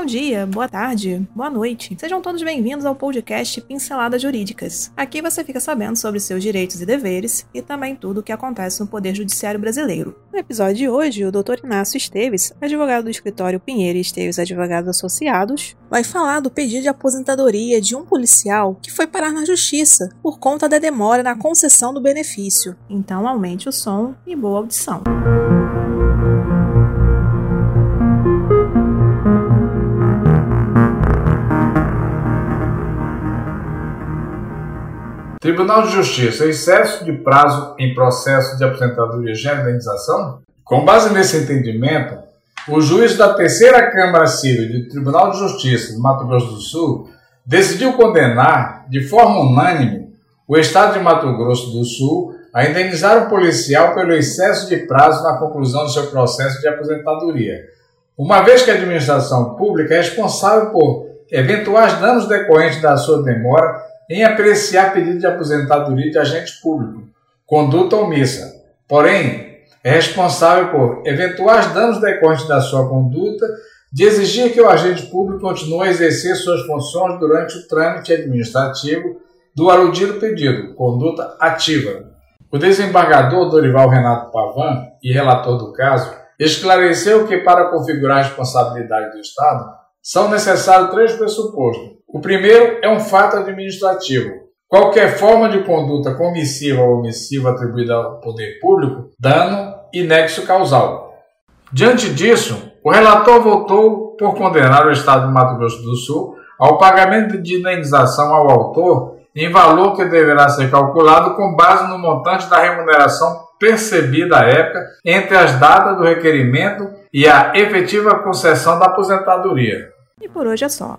Bom dia, boa tarde, boa noite. Sejam todos bem-vindos ao podcast Pinceladas Jurídicas. Aqui você fica sabendo sobre seus direitos e deveres e também tudo o que acontece no Poder Judiciário Brasileiro. No episódio de hoje, o Dr. Inácio Esteves, advogado do escritório Pinheiro e Esteves Advogados Associados, vai falar do pedido de aposentadoria de um policial que foi parar na justiça por conta da demora na concessão do benefício. Então aumente o som e boa audição. Tribunal de Justiça, excesso de prazo em processo de aposentadoria e indenização? Com base nesse entendimento, o juiz da terceira Câmara Civil do Tribunal de Justiça do Mato Grosso do Sul decidiu condenar, de forma unânime, o Estado de Mato Grosso do Sul a indenizar o policial pelo excesso de prazo na conclusão do seu processo de aposentadoria, uma vez que a administração pública é responsável por eventuais danos decorrentes da sua demora em apreciar pedido de aposentadoria de agente público, conduta omissa. Porém, é responsável por eventuais danos decorrentes da sua conduta de exigir que o agente público continue a exercer suas funções durante o trâmite administrativo do aludido pedido, conduta ativa. O desembargador Dorival Renato Pavan, e relator do caso, esclareceu que para configurar a responsabilidade do Estado são necessários três pressupostos o primeiro é um fato administrativo. Qualquer forma de conduta comissiva ou omissiva atribuída ao poder público, dano e nexo causal. Diante disso, o relator votou por condenar o Estado de Mato Grosso do Sul ao pagamento de indenização ao autor em valor que deverá ser calculado com base no montante da remuneração percebida à época entre as datas do requerimento e a efetiva concessão da aposentadoria. E por hoje é só.